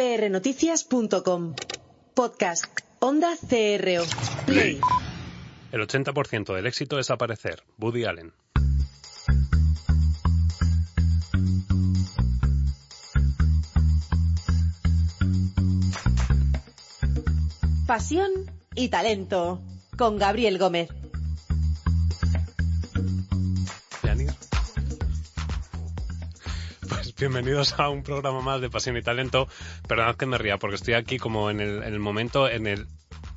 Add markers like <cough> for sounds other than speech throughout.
prnoticias.com. Podcast. Onda CRO. Play. El 80% del éxito es aparecer. Woody Allen. Pasión y talento. Con Gabriel Gómez. Bienvenidos a un programa más de Pasión y Talento. Perdonad que me ría porque estoy aquí como en el, en el momento, en el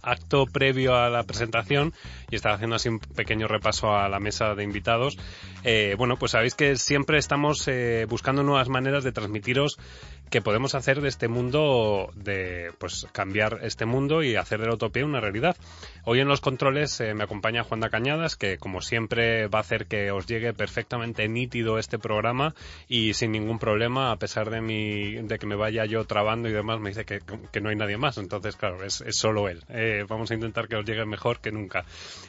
acto previo a la presentación y estaba haciendo así un pequeño repaso a la mesa de invitados. Eh, bueno, pues sabéis que siempre estamos eh, buscando nuevas maneras de transmitiros que podemos hacer de este mundo, de pues cambiar este mundo y hacer de la utopía una realidad. Hoy en los controles eh, me acompaña Juan da Cañadas, que como siempre va a hacer que os llegue perfectamente nítido este programa y sin ningún problema, a pesar de mi, de que me vaya yo trabando y demás, me dice que, que no hay nadie más. Entonces, claro, es, es solo él. Eh, vamos a intentar que os llegue mejor que nunca.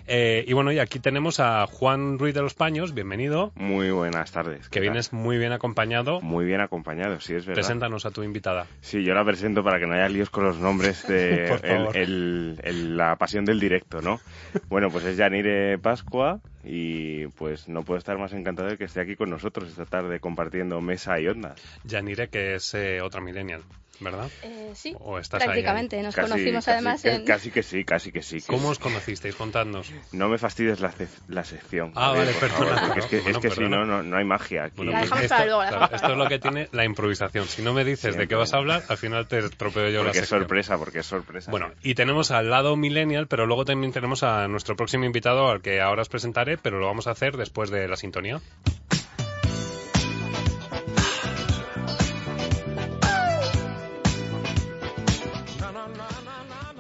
Eh, y bueno, y aquí tenemos a Juan Ruiz de los Paños, bienvenido. Muy buenas tardes. Que vienes muy bien acompañado. Muy bien acompañado, sí, es verdad. Preséntanos a tu invitada. Sí, yo la presento para que no haya líos con los nombres de <laughs> Por favor. el- el- el- la pasión del directo, ¿no? Bueno, pues es Yanire Pascua y pues no puedo estar más encantado de que esté aquí con nosotros esta tarde compartiendo mesa y ondas. Yanire, que es eh, otra millennial, ¿verdad? Eh, sí, ¿O estás ahí, prácticamente. Nos Casi- conocimos casi- además que- en... Casi que sí, casi que sí. ¿Cómo os conocisteis? Contadnos. No me fastidies la, ce- la sección. Ah, vale, por favor, perdona. porque es que, Bueno, es que si no, no, no hay magia aquí. Bueno, La pues dejamos esto, para luego, la claro, esto es lo que tiene la improvisación. Si no me dices de Siempre. qué vas a hablar, al final te estropeo yo la porque es sección. sorpresa, porque es sorpresa. Bueno, y tenemos al lado millennial, pero luego también tenemos a nuestro próximo invitado al que ahora os presentaré, pero lo vamos a hacer después de la sintonía.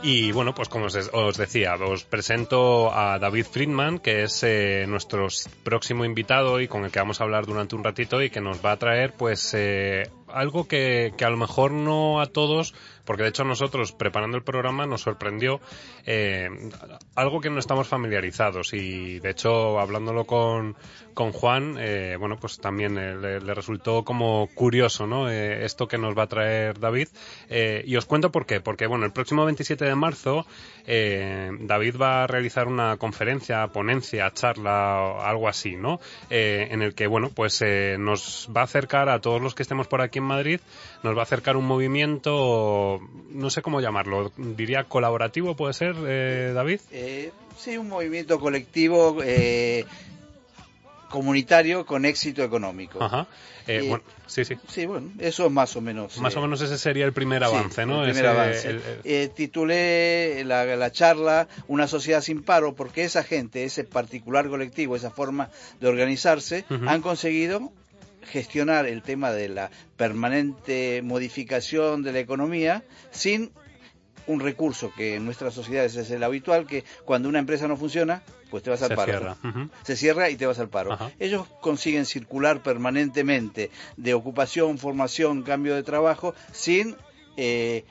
Y bueno, pues como os, os decía, os presento a David Friedman, que es eh, nuestro próximo invitado y con el que vamos a hablar durante un ratito y que nos va a traer pues eh, algo que, que a lo mejor no a todos, porque de hecho nosotros preparando el programa nos sorprendió eh, algo que no estamos familiarizados y de hecho hablándolo con, con Juan, eh, bueno pues también eh, le, le resultó como curioso, ¿no? Eh, esto que nos va a traer David y os cuento por qué, porque bueno el próximo 27 de marzo David va a realizar una conferencia, ponencia, charla, algo así, ¿no? En el que, bueno, pues nos va a acercar a todos los que estemos por aquí en Madrid, nos va a acercar un movimiento, no sé cómo llamarlo, diría colaborativo, ¿puede ser, eh, David? Eh, sí, un movimiento colectivo eh, comunitario con éxito económico. Ajá. Eh, bueno, sí, sí. Sí, bueno, eso es más o menos. Más eh, o menos ese sería el primer sí, avance, ¿no? el primer Ese- avance. el- Eh, titulé la, la charla Una sociedad sin paro porque esa gente, ese particular colectivo, esa forma de organizarse, han conseguido gestionar el tema de la permanente modificación de la economía sin un recurso que en nuestras sociedades es el habitual, que cuando una empresa no funciona, pues te vas al se paro. cierra. Se cierra y te vas al paro. Ajá. Ellos consiguen circular permanentemente de ocupación, formación, cambio de trabajo, sin eh,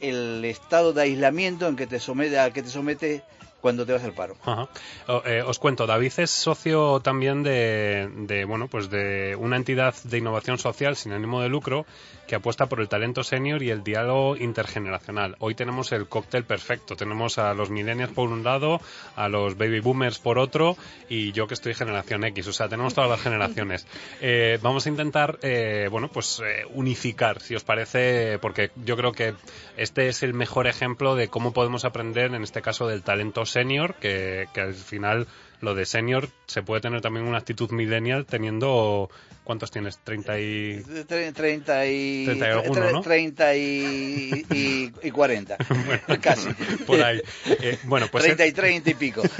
el estado de aislamiento en que te somete, al que te somete cuando te vas al paro. Ajá. O- eh, os cuento, David es socio también de, de, bueno, pues de una entidad de innovación social sin ánimo de lucro que apuesta por el talento senior y el diálogo intergeneracional. Hoy tenemos el cóctel perfecto. Tenemos a los millennials por un lado, a los baby boomers por otro y yo que estoy generación X. O sea, tenemos todas las generaciones. <laughs> Eh, vamos a intentar, eh, bueno, pues eh, unificar, si os parece, porque yo creo que este es el mejor ejemplo de cómo podemos aprender, en este caso, del talento senior, que, que al final lo de senior se puede tener también una actitud millennial teniendo... ¿Cuántos tienes? 30 y... Tre- 30 y, 30 y alguno, tre- ¿no? 30 y, y, y 40. <laughs> Casi. Por ahí. Eh, bueno, pues... 30 y 30 y pico. <laughs>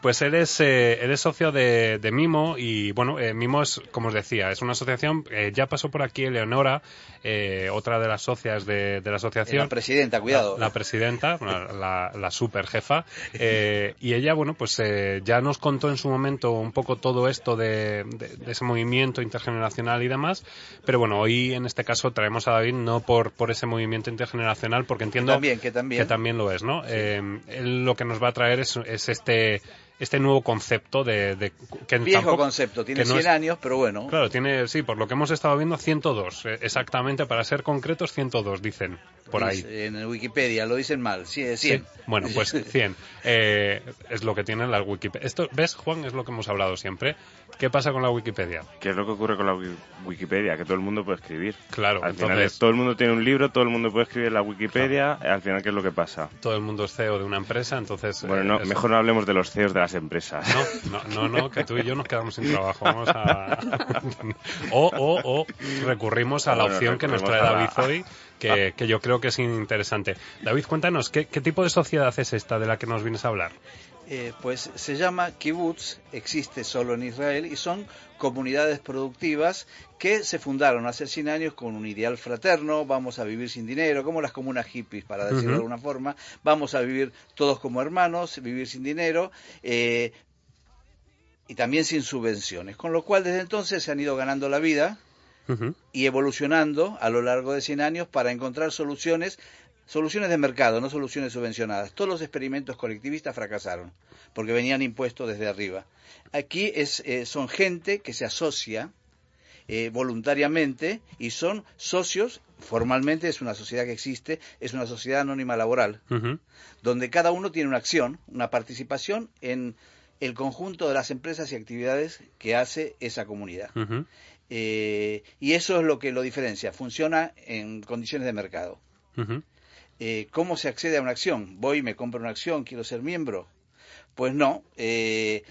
Pues él es, eh, él es socio de, de Mimo y bueno, eh, Mimo es, como os decía, es una asociación, eh, ya pasó por aquí Eleonora, eh, otra de las socias de, de la asociación. La presidenta, cuidado. La, la presidenta, la, la, super jefa, eh, y ella, bueno, pues eh, ya nos contó en su momento un poco todo esto de ese movimiento intergeneracional y demás, pero bueno, hoy en este caso traemos a David no por, por ese movimiento intergeneracional, porque entiendo también, que también. que también lo es, ¿no? Eh, él lo que nos va a traer es, es este este nuevo concepto de, de que Viejo tampoco- concepto, tiene que no 100 es- años, pero bueno. Claro, tiene, sí, por lo que hemos estado viendo, 102. eh, Exactamente, para ser concretos, 102, dicen por ahí. En Wikipedia lo dicen mal, sí, Sí, 100. Bueno, pues <laughs> 100. Eh, es lo que tienen las Wikipedia. Esto, ¿Ves, Juan? Es lo que hemos hablado siempre. ¿Qué pasa con la Wikipedia? ¿Qué es lo que ocurre con la Wi- Wikipedia? Que todo el mundo puede escribir. Claro, Al final entonces es- todo el mundo tiene un libro, todo el mundo puede escribir la Wikipedia. Al final, ¿qué es lo que pasa? todo el mundo es CEO de una empresa, entonces... Bueno, eh, no, mejor no hablemos de los CEOs de las empresas. No, no, no, no, que tú y yo nos quedamos sin trabajo. Vamos a... <laughs> o, o, o recurrimos a la Bueno, opción que nos trae David la- hoy, que, <laughs> que yo creo que es interesante. David, cuéntanos, ¿qué, ¿qué tipo de sociedad es esta de la que nos vienes a hablar? Eh, pues se llama kibbutz, existe solo en Israel y son comunidades productivas que se fundaron hace 100 años con un ideal fraterno, vamos a vivir sin dinero, como las comunas hippies, para decirlo de alguna forma, vamos a vivir todos como hermanos, vivir sin dinero. eh, y también sin subvenciones, con lo cual desde entonces se han ido ganando la vida y evolucionando a lo largo de 100 años para encontrar soluciones, soluciones de mercado, no soluciones subvencionadas. Todos los experimentos colectivistas fracasaron porque venían impuestos desde arriba. Aquí es, eh, son gente que se asocia eh, voluntariamente y son socios, formalmente es una sociedad que existe, es una sociedad anónima laboral, donde cada uno tiene una acción, una participación en el conjunto de las empresas y actividades que hace esa comunidad. Eh, y eso es lo que lo diferencia. Funciona en condiciones de mercado. Eh, ¿Cómo se accede a una acción? Voy, me compro una acción, quiero ser miembro. Pues no. eh,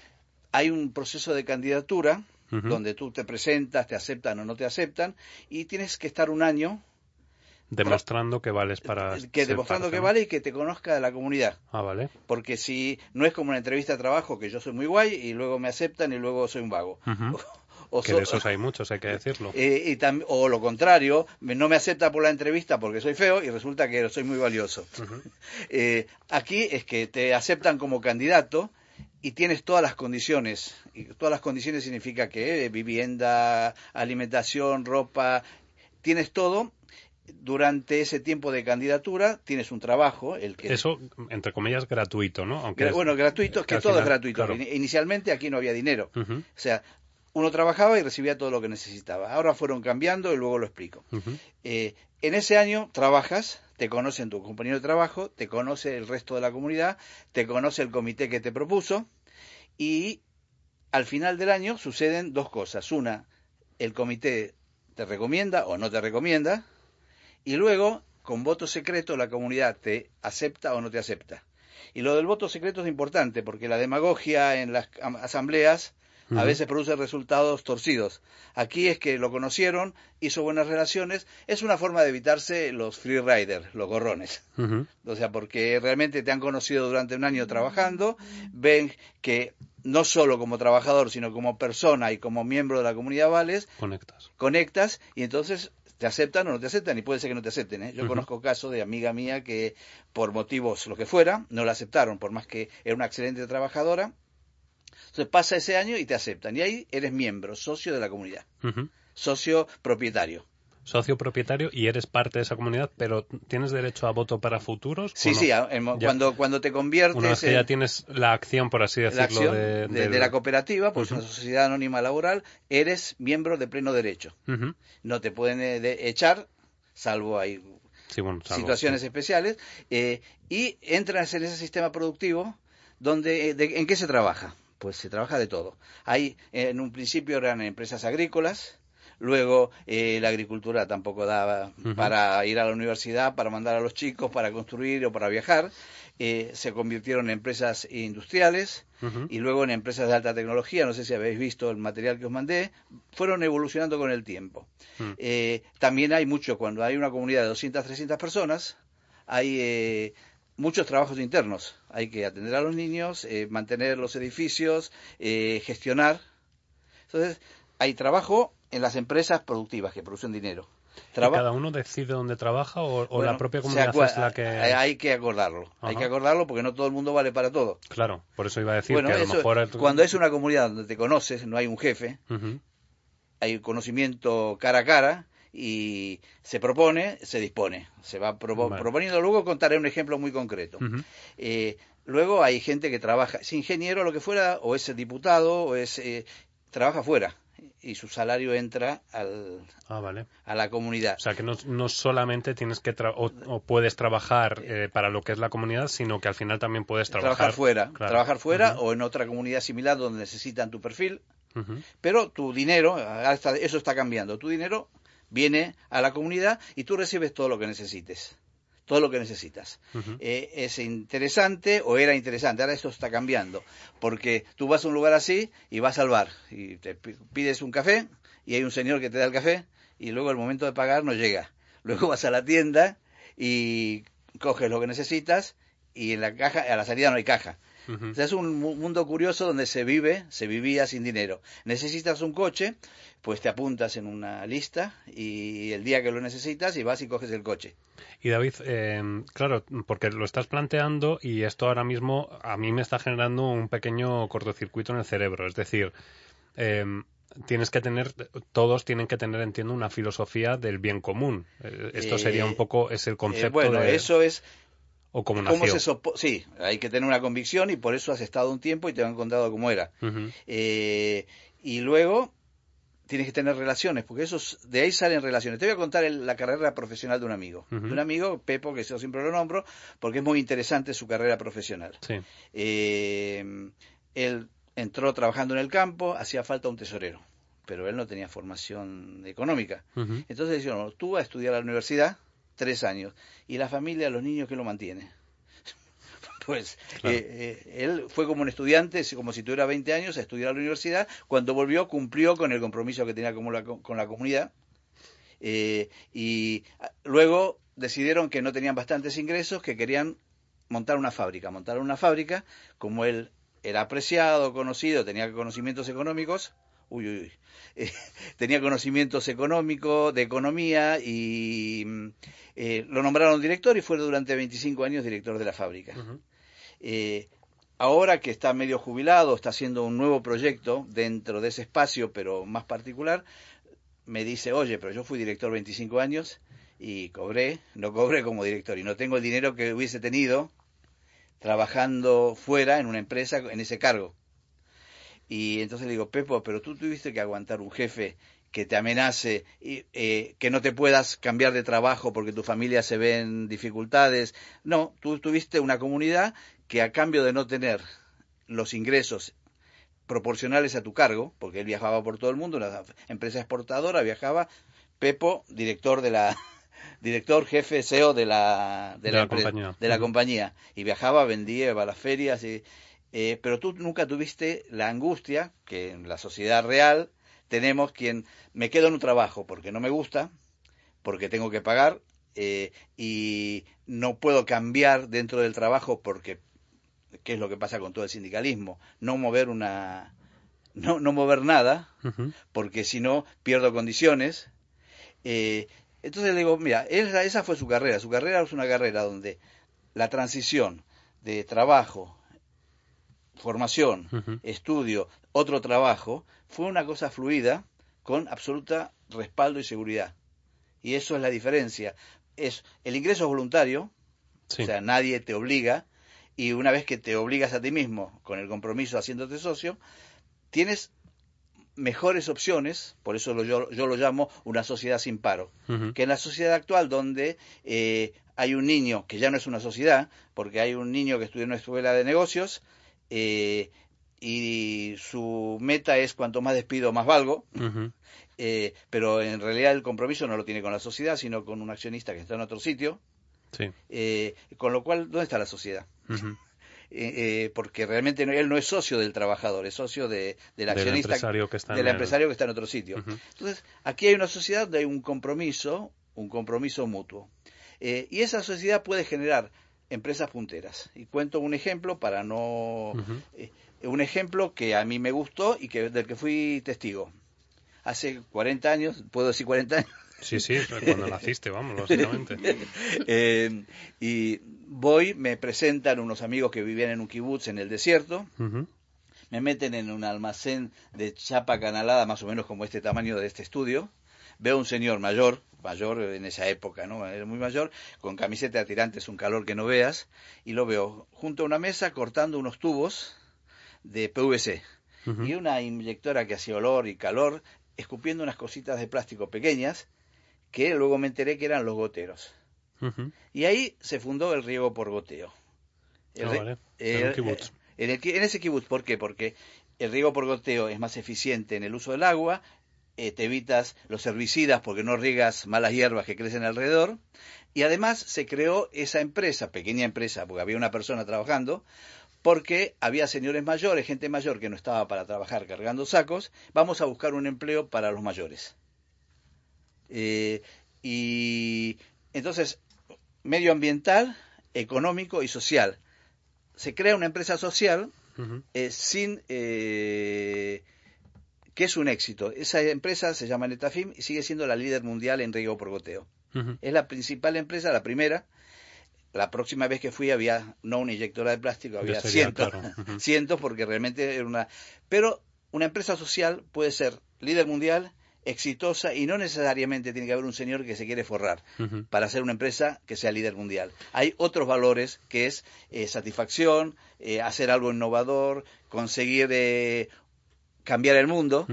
hay un proceso de candidatura donde tú te presentas, te aceptan o no te aceptan, y tienes que estar un año Demostrando que vales para... que ser demostrando parte, que vale y que te conozca de la comunidad. Ah, vale. Porque si no es como una entrevista de trabajo, que yo soy muy guay y luego me aceptan y luego soy un vago. <laughs> O Que so- de esos hay muchos, hay que decirlo. <laughs> Eh, y tam- o lo contrario, no me acepta por la entrevista porque soy feo y resulta que soy muy valioso. <laughs> Eh, aquí es que te aceptan como candidato y tienes todas las condiciones. Y todas las condiciones significa que eh, vivienda, alimentación, ropa, tienes todo. Durante ese tiempo de candidatura tienes un trabajo, el que Eso, entre comillas, gratuito, ¿no? Aunque bueno, gratuito, es que todo es gratuito. claro. Inicialmente aquí no había dinero. O sea, uno trabajaba y recibía todo lo que necesitaba. Ahora fueron cambiando y luego lo explico. Eh, en ese año trabajas, te conocen tu compañero de trabajo, te conoce el resto de la comunidad, te conoce el comité que te propuso y al final del año suceden dos cosas. Una, el comité te recomienda o no te recomienda y luego, con voto secreto, la comunidad te acepta o no te acepta. Y lo del voto secreto es importante porque la demagogia en las a veces produce resultados torcidos. Aquí es que lo conocieron, hizo buenas relaciones, es una forma de evitarse los free riders, los gorrones. <laughs> O sea, porque realmente te han conocido durante un año trabajando, ven que no solo como trabajador, sino como persona y como miembro de la comunidad Vales, Conectas. conectas y entonces te aceptan o no te aceptan y puede ser que no te acepten. ¿eh? Yo conozco casos de amiga mía que por motivos lo que fuera no la aceptaron, por más que era una excelente trabajadora. Entonces pasa ese año y te aceptan y ahí eres miembro, socio de la comunidad, socio propietario. Socio propietario y eres parte de esa comunidad, pero ¿tienes derecho a voto para futuros? Sí, no? sí, en- cuando, cuando te conviertes Una vez que en- ya tienes la acción, por así decirlo, de, de, del- de la cooperativa, pues Ujú. una sociedad anónima laboral, eres miembro de pleno derecho. No te pueden eh, echar, salvo hay Sí, bueno, salvo- situaciones especiales, eh, y entras en ese sistema productivo donde, eh, ¿en qué se trabaja? Pues se trabaja de todo. Hay, en un principio eran empresas agrícolas, luego eh, la agricultura tampoco daba para ir a la universidad, para mandar a los chicos, para construir o para viajar. Eh, se convirtieron en empresas industriales y luego en empresas de alta tecnología, no sé si habéis visto el material que os mandé, fueron evolucionando con el tiempo. Mm. Eh, también hay mucho, cuando hay una comunidad de 200, 300 personas, hay eh, muchos trabajos internos. Hay que atender a los niños, eh, mantener los edificios, eh, gestionar. Entonces, hay trabajo en las empresas productivas que producen dinero. ¿Y Traba- cada uno decide dónde trabaja o, o Bueno, la propia comunidad es la que...? Hay que acordarlo. Hay que acordarlo porque no todo el mundo vale para todo. Claro, por eso iba a decir Bueno, que a lo eso- mejor... el- cuando es una comunidad donde te conoces, no hay un jefe, hay conocimiento cara a cara y se propone, se dispone. Se va Vale. proponiendo. Luego contaré un ejemplo muy concreto. Eh, luego hay gente que trabaja, es ingeniero lo que fuera, o es diputado, o es eh, trabaja fuera y su salario entra al, ah, vale. a la comunidad. O sea, que no, no solamente tienes que o, puedes trabajar eh, para lo que es la comunidad, sino que al final también puedes trabajar, trabajar fuera, trabajar fuera o en otra comunidad similar donde necesitan tu perfil. Pero tu dinero, eso está cambiando. Tu dinero viene a la comunidad y tú recibes todo lo que necesites todo lo que necesitas. Eh, es interesante o era interesante, ahora esto está cambiando, porque tú vas a un lugar así y vas al bar y te pides un café y hay un señor que te da el café y luego el momento de pagar no llega. Luego vas a la tienda y coges lo que necesitas y en la caja, a la salida no hay caja es un mundo curioso donde se vive, se vivía sin dinero. Necesitas un coche, pues te apuntas en una lista y el día que lo necesitas y vas y coges el coche. Y David, em, claro, porque lo estás planteando y esto ahora mismo a mí me está generando un pequeño cortocircuito en el cerebro. Es decir, em, tienes que tener, todos tienen que tener, entiendo, una filosofía del bien común. Eh, esto sería un eh, poco, es el eh, concepto. bueno, eso es o como sí, hay que tener una convicción y por eso has estado un tiempo y te han contado cómo era. Eh, y luego tienes que tener relaciones, porque esos, de ahí salen relaciones. Te voy a contar la carrera profesional de un amigo. De un amigo, Pepo, que yo siempre lo nombro, porque es muy interesante su carrera profesional. Eh, él entró trabajando en el campo, hacía falta un tesorero, pero él no tenía formación económica. Entonces dijeron, tú vas a estudiar a la universidad, tres años. ¿Y la familia, los niños, que lo mantiene? <laughs> pues eh, eh, él fue como un estudiante, como si tuviera 20 años, a estudiar a la universidad. Cuando volvió, cumplió con el compromiso que tenía con la, con la comunidad. Eh, y ah, luego decidieron que no tenían bastantes ingresos, que querían montar una fábrica. Montar una fábrica, como él era apreciado, conocido, tenía conocimientos económicos, uy, uy, <laughs> eh, tenía conocimientos económicos, de economía y mm, eh, lo nombraron director y fue durante 25 años director de la fábrica. Eh, ahora que está medio jubilado, está haciendo un nuevo proyecto dentro de ese espacio, pero más particular, me dice, oye, pero yo fui director 25 años y cobré, no cobré como director y no tengo el dinero que hubiese tenido trabajando fuera en una empresa en ese cargo. Y entonces le digo, Pepo, pero tú tuviste que aguantar un jefe que te amenace, y, eh, que no te puedas cambiar de trabajo porque tu familia se ve en dificultades. No, tú tuviste una comunidad que a cambio de no tener los ingresos proporcionales a tu cargo, porque él viajaba por todo el mundo, una empresa exportadora, viajaba, Pepo, director de la <laughs> director jefe CEO de la de, la, compañía. de la compañía y viajaba, vendía, iba a las ferias y eh, pero tú nunca tuviste la angustia que en la sociedad real tenemos quien me quedo en un trabajo porque no me gusta, porque tengo que pagar eh, y no puedo cambiar dentro del trabajo porque qué es lo que pasa con todo el sindicalismo, no mover una no, no mover nada, porque si no pierdo condiciones. Eh, entonces le digo, mira, esa, esa fue su carrera. Su carrera es una carrera donde la transición de trabajo formación, estudio, otro trabajo, fue una cosa fluida con absoluta respaldo y seguridad. Y eso es la diferencia. Es, el ingreso es voluntario, o sea, nadie te obliga, y una vez que te obligas a ti mismo con el compromiso haciéndote socio, tienes mejores opciones, por eso yo, lo llamo una sociedad sin paro, que en la sociedad actual donde eh, hay un niño que ya no es una sociedad, porque hay un niño que estudia en una escuela de negocios, eh, y su meta es cuanto más despido más valgo, eh, pero en realidad el compromiso no lo tiene con la sociedad, sino con un accionista que está en otro sitio. Eh, con lo cual, ¿dónde está la sociedad? <laughs> porque realmente él no es socio del trabajador, es socio de, del accionista, del empresario que está, empresario que está en otro sitio. Entonces, aquí hay una sociedad donde hay un compromiso, un compromiso mutuo. y esa sociedad puede generar empresas punteras. Y cuento un ejemplo para no... Eh, un ejemplo que a mí me gustó y que del que fui testigo. Hace 40 años, ¿puedo decir 40 años? Sí, sí, cuando naciste, vamos, básicamente. <laughs> Eh, y voy, me presentan unos amigos que vivían en un kibutz en el desierto, me meten en un almacén de chapa canalada, más o menos como este tamaño de este estudio, veo un señor mayor, mayor en esa época, ¿no? Era muy mayor, con camiseta de tirantes, un calor que no veas, y lo veo junto a una mesa cortando unos tubos de PVC y una inyectora que hacía olor y calor, escupiendo unas cositas de plástico pequeñas, que luego me enteré que eran los goteros. Y ahí se fundó el riego por goteo. Ah, vale. En kibutz. En, el, en ese kibutz, ¿por qué? Porque el riego por goteo es más eficiente en el uso del agua, eh, te evitas los herbicidas porque no riegas malas hierbas que crecen alrededor, y además se creó esa empresa, pequeña empresa, porque había una persona trabajando, porque había señores mayores, gente mayor que no estaba para trabajar cargando sacos, vamos a buscar un empleo para los mayores. Eh, y entonces, medioambiental, económico y social. Se crea una empresa social eh, sin eh, que es un éxito. Esa empresa se llama Netafim y sigue siendo la líder mundial en riego por goteo. Es la principal empresa, la primera. La próxima vez que fui había no una inyectora de plástico, había cientos, <laughs> cientos porque realmente era una... Pero una empresa social puede ser líder mundial, exitosa y no necesariamente tiene que haber un señor que se quiere forrar para ser una empresa que sea líder mundial. Hay otros valores que es eh, satisfacción, eh, hacer algo innovador, conseguir eh, cambiar el mundo.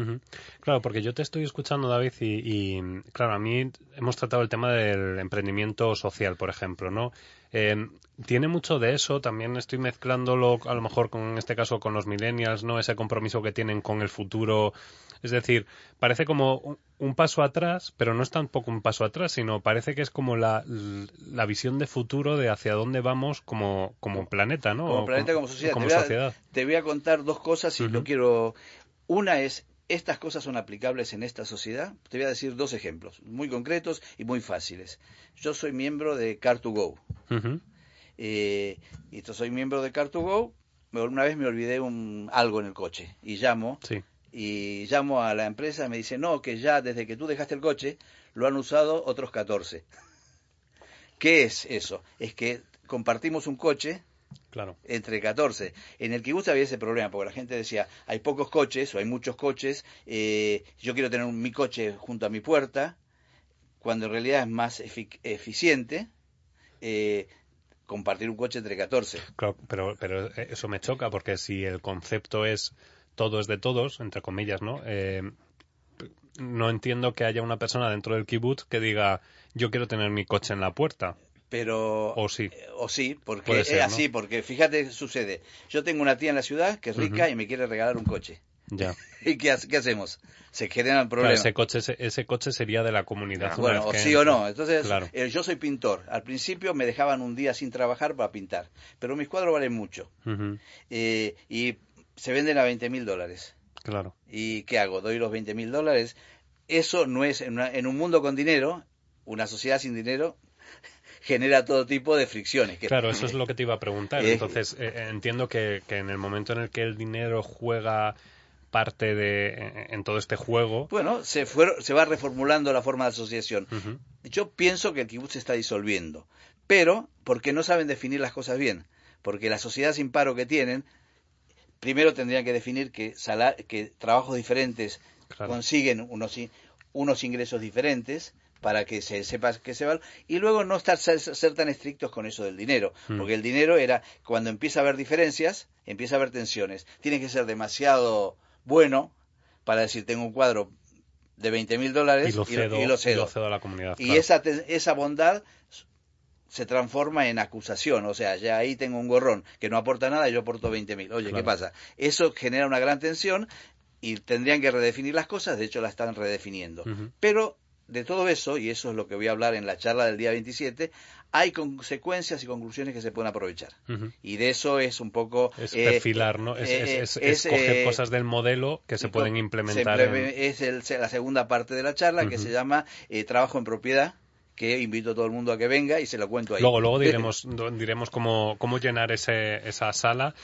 Claro, porque yo te estoy escuchando, David, y, y, claro, a mí hemos tratado el tema del emprendimiento social, por ejemplo, ¿no? Eh, tiene mucho de eso, también estoy mezclándolo a lo mejor con en este caso con los millennials, ¿no? Ese compromiso que tienen con el futuro. Es decir, parece como un, paso atrás, pero no es tampoco un paso atrás, sino parece que es como la, la visión de futuro de hacia dónde vamos como, como planeta, ¿no? Como planeta, como sociedad. te, voy a, contar dos cosas y lo quiero. Una es estas cosas son aplicables en esta sociedad? Te voy a decir dos ejemplos, muy concretos y muy fáciles. Yo soy miembro de Car2Go. Eh, y soy miembro de Car2Go. Una vez me olvidé un, algo en el coche y llamo. Y llamo a la empresa y me dice, no, que ya desde que tú dejaste el coche lo han usado otros 14. ¿Qué es eso? Es que compartimos un coche Claro. Entre 14. En el kibutz había ese problema, porque la gente decía, hay pocos coches o hay muchos coches, eh, yo quiero tener mi coche junto a mi puerta, cuando en realidad es más eficiente eh, compartir un coche entre 14. Claro, pero, pero eso me choca, porque si el concepto es todo es de todos, entre comillas, ¿no? Eh, no entiendo que haya una persona dentro del kibutz que diga, yo quiero tener mi coche en la puerta pero o sí. eh, o sí porque es así porque fíjate sucede. Yo tengo una tía en la ciudad que es rica y me quiere regalar un coche. Ya. <laughs> Y qué, hacemos se generan problemas ese coche ese coche sería de la comunidad bueno o sí o no. entonces eh, yo soy pintor. Al principio me dejaban un día sin trabajar para pintar pero mis cuadros valen mucho. Eh, y se venden a 20 mil dólares. Claro. Y qué hago doy los 20 mil dólares. Eso no es en un mundo con dinero una sociedad sin dinero genera todo tipo de fricciones. claro, eso es lo que te iba a preguntar. Eh, Entonces, eh, eh, entiendo que, en el momento en el que el dinero juega parte de en todo este juego. Bueno, se, se va reformulando la forma de asociación. Yo pienso que el kibutz se está disolviendo, pero porque no saben definir las cosas bien, porque la sociedad sin paro que tienen, primero tendrían que definir que, que trabajos diferentes consiguen unos, unos ingresos diferentes, para que se sepa que se va y luego no estar ser, tan estrictos con eso del dinero mm. porque el dinero era cuando empieza a haber diferencias empieza a haber tensiones tiene que ser demasiado bueno para decir tengo un cuadro de 20 mil dólares y lo cedo, a la comunidad y esa esa bondad se transforma en acusación, o sea, ya ahí tengo un gorrón que no aporta nada y yo aporto 20 mil. Oye, ¿qué pasa? Eso genera una gran tensión y tendrían que redefinir las cosas, de hecho la están redefiniendo. Pero de todo eso, y eso es lo que voy a hablar en la charla del día 27, hay consecuencias y conclusiones que se pueden aprovechar. Y de eso es un poco... Es eh, perfilar, ¿no? Es, eh, coger eh, cosas del modelo que se pueden implementar. Es la segunda parte de la charla que se llama Trabajo en Propiedad que invito a todo el mundo a que venga y se lo cuento ahí. Luego, luego diremos, diremos cómo, cómo llenar ese, esa sala,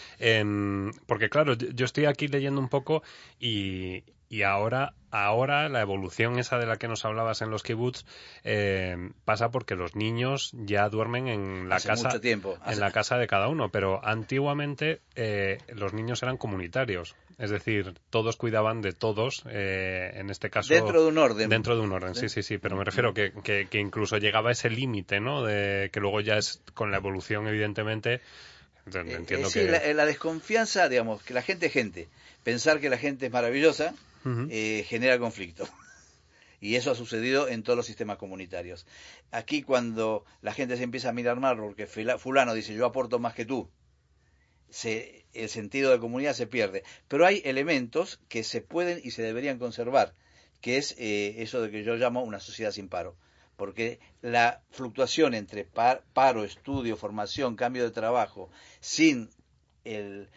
porque claro, yo estoy aquí leyendo un poco y, y ahora, ahora la evolución esa de la que nos hablabas en los kibbutz eh, pasa porque los niños ya duermen en la casa tiempo. en la <laughs> casa de cada uno, pero antiguamente eh, los niños eran comunitarios Es decir, todos cuidaban de todos, eh, en este caso... Dentro de un orden. Dentro de un orden, sí, sí, sí. Pero me refiero que, que, que incluso llegaba ese límite, ¿no? De, que luego ya es con la evolución, evidentemente... Entiendo Eh, sí, que... la, la desconfianza, digamos, que la gente es gente. Pensar que la gente es maravillosa Eh, genera conflicto. <laughs> Y eso ha sucedido en todos los sistemas comunitarios. Aquí cuando la gente se empieza a mirar mal porque fulano dice yo aporto más que tú, se, el sentido de comunidad se pierde. Pero hay elementos que se pueden y se deberían conservar, que es eh, eso de que yo llamo una sociedad sin paro. Porque la fluctuación entre par- paro, estudio, formación, cambio de trabajo, sin el,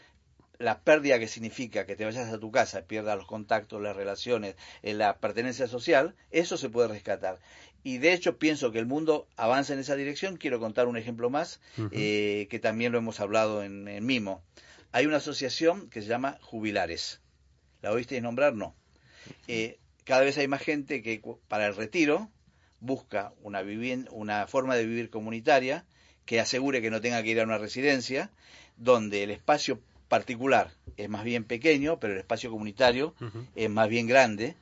la pérdida que significa que te vayas a tu casa, pierdas los contactos, las relaciones, eh, la pertenencia social, eso se puede rescatar. Y de hecho pienso que el mundo avanza en esa dirección. Quiero contar un ejemplo más, eh, que también lo hemos hablado en, en Mimo. Hay una asociación que se llama Jubilares. ¿La oísteis nombrar? No. Eh, cada vez hay más gente que para el retiro busca una, una forma de vivir comunitaria que asegure que no tenga que ir a una residencia, donde el espacio particular es más bien pequeño, pero el espacio comunitario es más bien grande.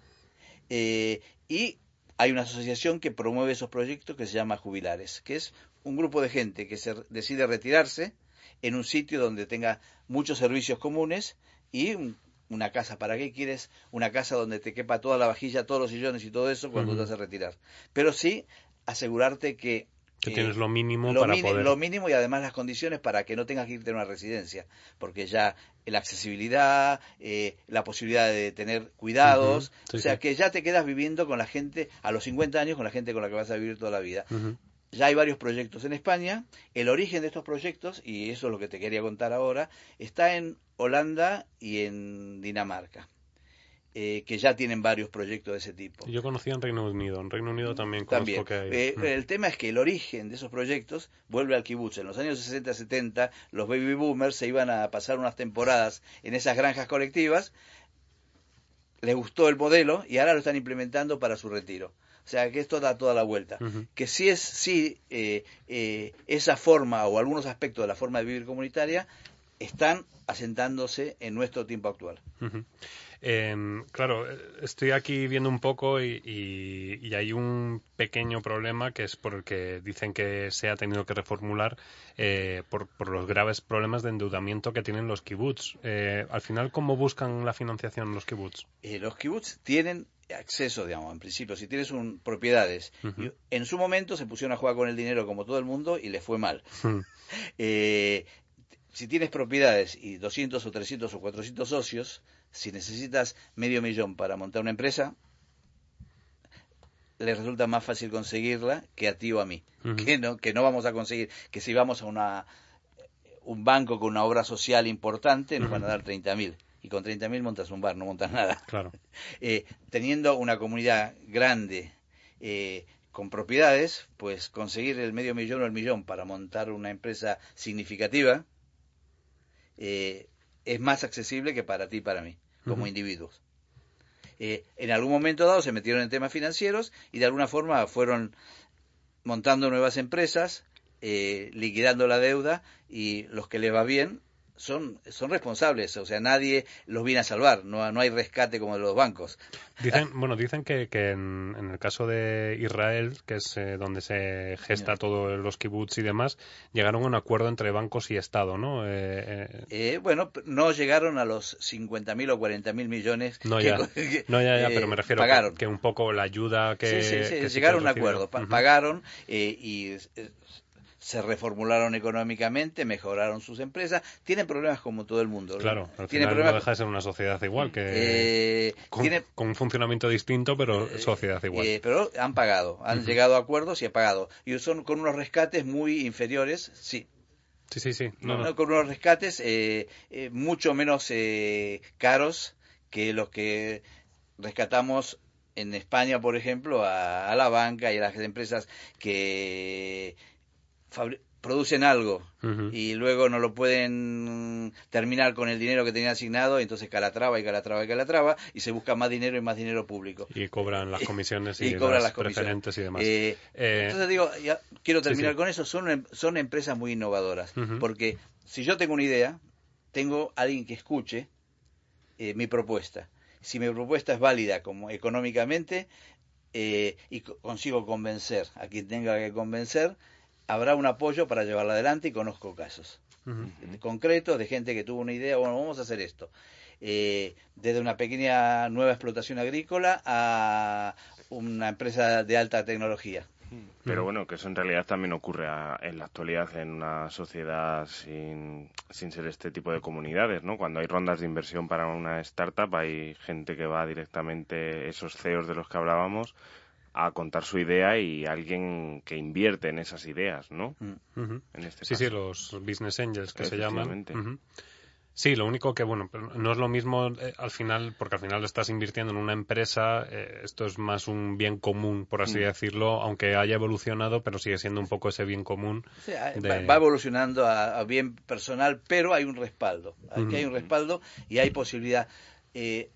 eh, y hay una asociación que promueve esos proyectos que se llama Jubilares, que es un grupo de gente que se decide retirarse en un sitio donde tenga muchos servicios comunes y un- una casa. ¿Para qué quieres una casa donde te quepa toda la vajilla, todos los sillones y todo eso cuando te vas a retirar? Pero sí asegurarte que Que eh, tienes lo mínimo lo, para mini- poder... lo mínimo y además las condiciones para que no tengas que irte a una residencia, porque ya la accesibilidad, eh, la posibilidad de tener cuidados, sí, o sea sí. que ya te quedas viviendo con la gente a los 50 años, con la gente con la que vas a vivir toda la vida. Ya hay varios proyectos en España. El origen de estos proyectos, y eso es lo que te quería contar ahora, está en Holanda y en Dinamarca, eh, que ya tienen varios proyectos de ese tipo. Yo conocí en Reino Unido. En Reino Unido también conozco También. que hay... Eh, Mm. El tema es que el origen de esos proyectos vuelve al kibutz. En los años 60-70, los baby boomers se iban a pasar unas temporadas en esas granjas colectivas. Les gustó el modelo y ahora lo están implementando para su retiro. O sea que esto da toda la vuelta. Que sí es sí eh, eh, esa forma o algunos aspectos de la forma de vivir comunitaria están asentándose en nuestro tiempo actual. Em, claro, eh, estoy aquí viendo un poco y, y- y hay un pequeño problema que es por el que dicen que se ha tenido que reformular eh, por, por los graves problemas de endeudamiento que tienen los kibbutz. Eh, al final, ¿cómo buscan la financiación los kibbutz? Eh, los kibbutz tienen acceso, digamos, en principio, si tienes un, propiedades. En su momento se pusieron a jugar con el dinero como todo el mundo y les fue mal. <laughs> Eh, si tienes propiedades y 200 o 300 o 400 socios, si necesitas medio millón para montar una empresa, les resulta más fácil conseguirla que a ti o a mí. Que, no, que no vamos a conseguir, que si vamos a una, un banco con una obra social importante, nos van a dar 30.000. Y con 30.000 montas un bar, no montas nada. claro. <laughs> Eh, teniendo una comunidad grande eh, con propiedades, pues conseguir el medio millón o el millón para montar una empresa significativa eh, es más accesible que para ti y para mí, como individuos. Eh, en algún momento dado se metieron en temas financieros y de alguna forma fueron montando nuevas empresas, eh, liquidando la deuda y los que les va bien son, son responsables, o sea, nadie los viene a salvar, no, no hay rescate como de los bancos. Dicen, bueno, dicen que, que en, en el caso de Israel, que es eh, donde se gesta Señor. todo los kibbutz y demás, llegaron a un acuerdo entre bancos y Estado, ¿no? Eh, eh, Eh, bueno, no llegaron a los 50.000 o 40.000 millones No, que, ya. <laughs> que, No, ya, ya, eh, pero me refiero pagaron. que un poco la ayuda que. sí, sí, sí, sí llegaron a un acuerdo, pagaron y se reformularon económicamente, mejoraron sus empresas, tienen problemas como todo el mundo. Claro, al tienen final no problemas deja de ser una sociedad igual, que eh, con, tiene- con un funcionamiento distinto, pero sociedad igual. eh, pero han pagado, han llegado a acuerdos y han pagado. Y son con unos rescates muy inferiores, sí, sí, sí, sí. No, No, no. no, con unos rescates eh, eh, mucho menos eh, caros que los que rescatamos en España, por ejemplo, a, a la banca y a las empresas que producen algo y luego no lo pueden terminar con el dinero que tenían asignado, entonces calatrava y calatrava y calatrava y se busca más dinero y más dinero público. Y cobran las comisiones y, y cobran las, las comisiones. preferentes y demás. Eh, Eh, entonces digo, ya quiero terminar sí. con eso, son, em- son empresas muy innovadoras, porque si yo tengo una idea, tengo alguien que escuche eh, mi propuesta. Si mi propuesta es válida como económicamente eh, y co- consigo convencer a quien tenga que convencer, habrá un apoyo para llevarla adelante y conozco casos concretos de gente que tuvo una idea, bueno, vamos a hacer esto. Eh, desde una pequeña nueva explotación agrícola a una empresa de alta tecnología. Pero bueno, que eso en realidad también ocurre a- en la actualidad en una sociedad sin, sin ser este tipo de comunidades, ¿no? Cuando hay rondas de inversión para una startup, hay gente que va directamente, esos CEOs de los que hablábamos, a contar su idea y alguien que invierte en esas ideas, ¿no? Ujú. En este Sí, caso. sí, los business angels que se llaman. Sí, lo único que, bueno, pero no es lo mismo eh, al final, porque al final estás invirtiendo en una empresa, eh, esto es más un bien común, por así Mm. decirlo, aunque haya evolucionado, pero sigue siendo un poco ese bien común. De- va, evolucionando a, a bien personal, pero hay un respaldo. Aquí hay un respaldo y hay posibilidad. Eh,